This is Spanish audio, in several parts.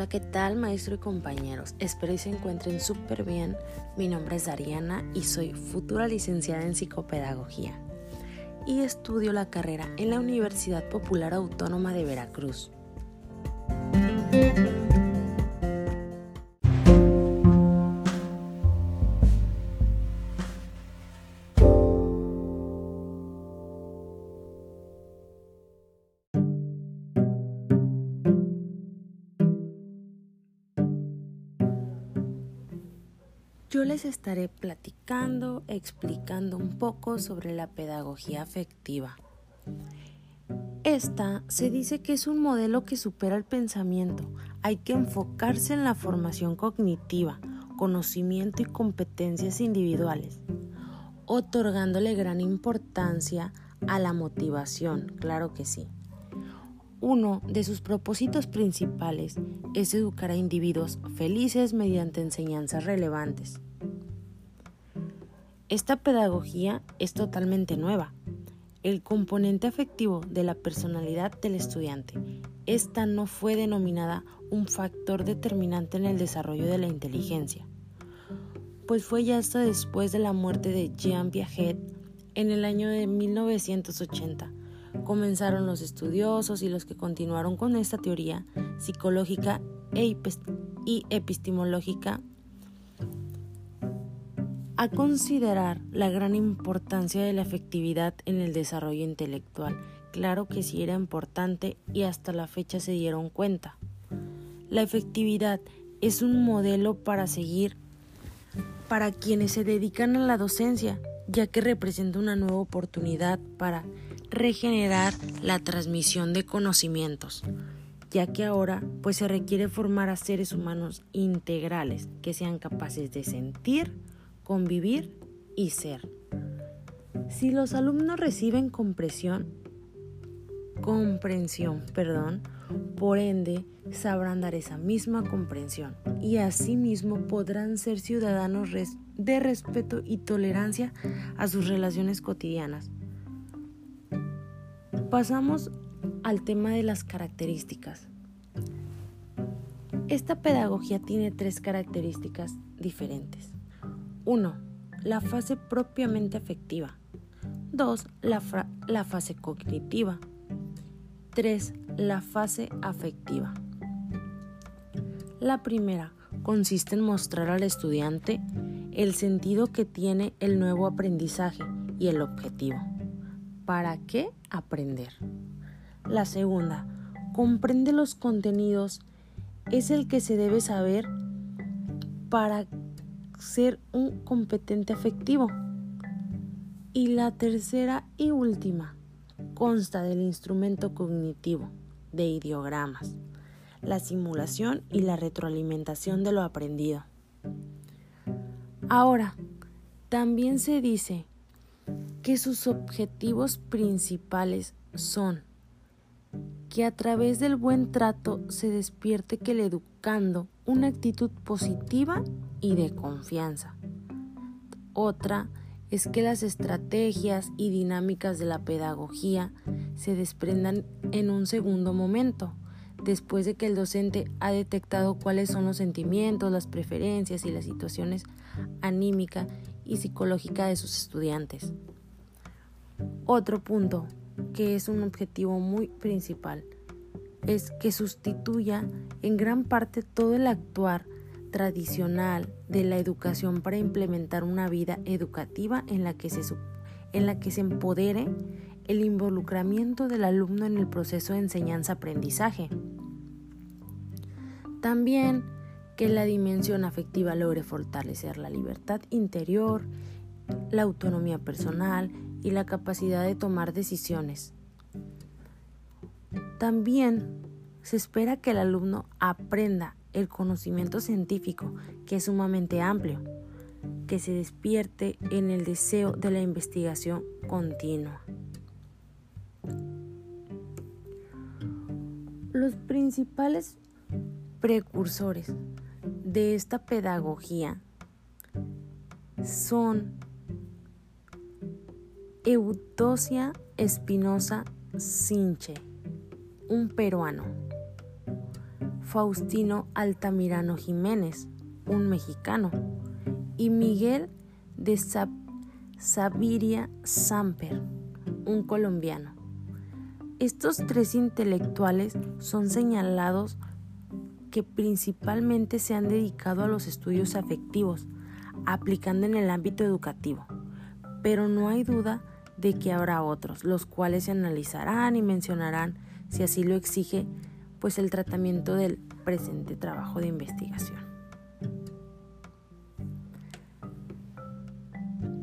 Hola, ¿qué tal maestro y compañeros? Espero que se encuentren súper bien. Mi nombre es Dariana y soy futura licenciada en psicopedagogía y estudio la carrera en la Universidad Popular Autónoma de Veracruz. Yo les estaré platicando, explicando un poco sobre la pedagogía afectiva. Esta se dice que es un modelo que supera el pensamiento. Hay que enfocarse en la formación cognitiva, conocimiento y competencias individuales, otorgándole gran importancia a la motivación, claro que sí. Uno de sus propósitos principales es educar a individuos felices mediante enseñanzas relevantes. Esta pedagogía es totalmente nueva. El componente afectivo de la personalidad del estudiante. Esta no fue denominada un factor determinante en el desarrollo de la inteligencia, pues fue ya hasta después de la muerte de Jean Piaget en el año de 1980 comenzaron los estudiosos y los que continuaron con esta teoría psicológica e y epistemológica a considerar la gran importancia de la efectividad en el desarrollo intelectual. Claro que sí era importante y hasta la fecha se dieron cuenta. La efectividad es un modelo para seguir para quienes se dedican a la docencia, ya que representa una nueva oportunidad para regenerar la transmisión de conocimientos, ya que ahora pues se requiere formar a seres humanos integrales que sean capaces de sentir, convivir y ser. Si los alumnos reciben compresión, comprensión, perdón, por ende sabrán dar esa misma comprensión y asimismo podrán ser ciudadanos de respeto y tolerancia a sus relaciones cotidianas Pasamos al tema de las características. Esta pedagogía tiene tres características diferentes. 1. La fase propiamente afectiva. 2. La, fase cognitiva. 3. La fase afectiva. La primera consiste en mostrar al estudiante el sentido que tiene el nuevo aprendizaje y el objetivo. ¿Para qué aprender? La segunda, comprende los contenidos, es el que se debe saber para ser un competente afectivo. Y la tercera y última, consta del instrumento cognitivo, de ideogramas, la simulación y la retroalimentación de lo aprendido. Ahora, también se dice que sus objetivos principales son que a través del buen trato se despierte que el educando una actitud positiva y de confianza. Otra es que las estrategias y dinámicas de la pedagogía se desprendan en un segundo momento, después de que el docente ha detectado cuáles son los sentimientos, las preferencias y las situaciones anímica y psicológica de sus estudiantes. Otro punto, que es un objetivo muy principal, es que sustituya en gran parte todo el actuar tradicional de la educación para implementar una vida educativa en la que se, en la que se empodere el involucramiento del alumno en el proceso de enseñanza-aprendizaje. También que la dimensión afectiva logre fortalecer la libertad interior, la autonomía personal y la capacidad de tomar decisiones. También se espera que el alumno aprenda el conocimiento científico, que es sumamente amplio, que se despierte en el deseo de la investigación continua. Los principales precursores de esta pedagogía son Eudosia Espinosa Sinche, un peruano. Faustino Altamirano Jiménez, un mexicano, y Miguel de Sabiria Samper, un colombiano. Estos tres intelectuales son señalados que principalmente se han dedicado a los estudios afectivos, aplicando en el ámbito educativo, pero no hay duda de que habrá otros, los cuales se analizarán y mencionarán, si así lo exige, pues el tratamiento del presente trabajo de investigación.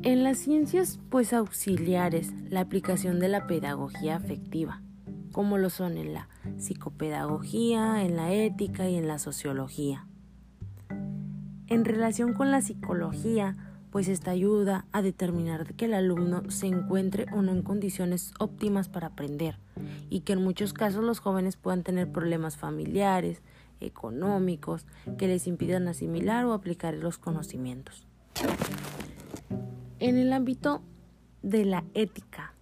En las ciencias pues auxiliares, la aplicación de la pedagogía afectiva, como lo son en la psicopedagogía, en la ética y en la sociología. En relación con la psicología, pues esta ayuda a determinar que el alumno se encuentre o no en condiciones óptimas para aprender y que en muchos casos los jóvenes puedan tener problemas familiares, económicos, que les impidan asimilar o aplicar los conocimientos. En el ámbito de la ética,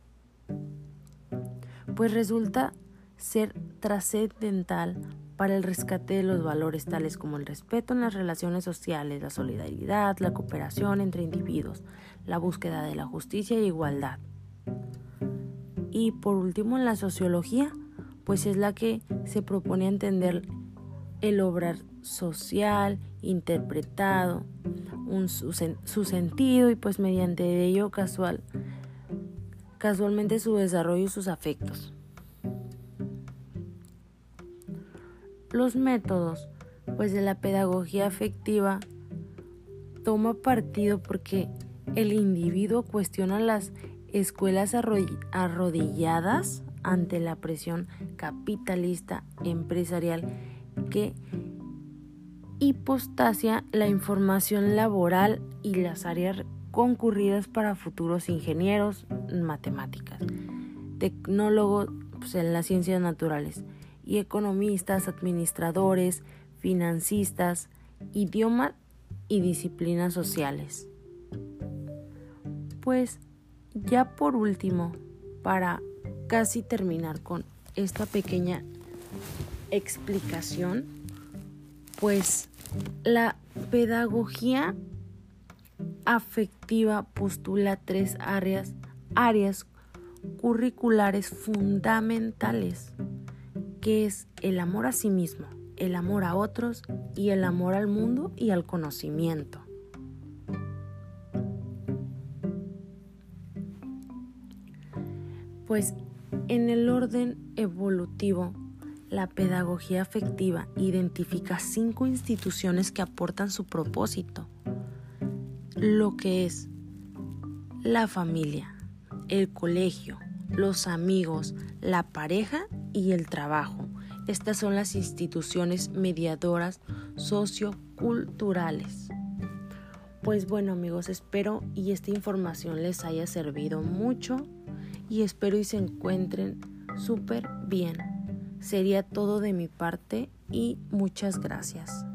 pues resulta ser trascendental para el rescate de los valores tales como el respeto en las relaciones sociales, la solidaridad, la cooperación entre individuos, la búsqueda de la justicia e igualdad. Y por último, la sociología, pues es la que se propone entender el obrar social, interpretado, su, su, sentido y pues mediante ello casual, casualmente su desarrollo y sus afectos. Los métodos, pues de la pedagogía afectiva, toma partido porque el individuo cuestiona las escuelas arrodilladas ante la presión capitalista empresarial que hipostasia la información laboral y las áreas concurridas para futuros ingenieros, matemáticas, tecnólogos pues, en las ciencias naturales, y economistas, administradores, financistas, idioma y disciplinas sociales. Pues ya por último, para casi terminar con esta pequeña explicación, pues la pedagogía afectiva postula tres áreas, áreas curriculares fundamentales que es el amor a sí mismo, el amor a otros y el amor al mundo y al conocimiento. Pues en el orden evolutivo, la pedagogía afectiva identifica cinco instituciones que aportan su propósito, lo que es la familia, el colegio, los amigos, la pareja y el trabajo. Estas son las instituciones mediadoras socioculturales. Pues bueno amigos, espero y esta información les haya servido mucho y espero y se encuentren súper bien. Sería todo de mi parte y muchas gracias.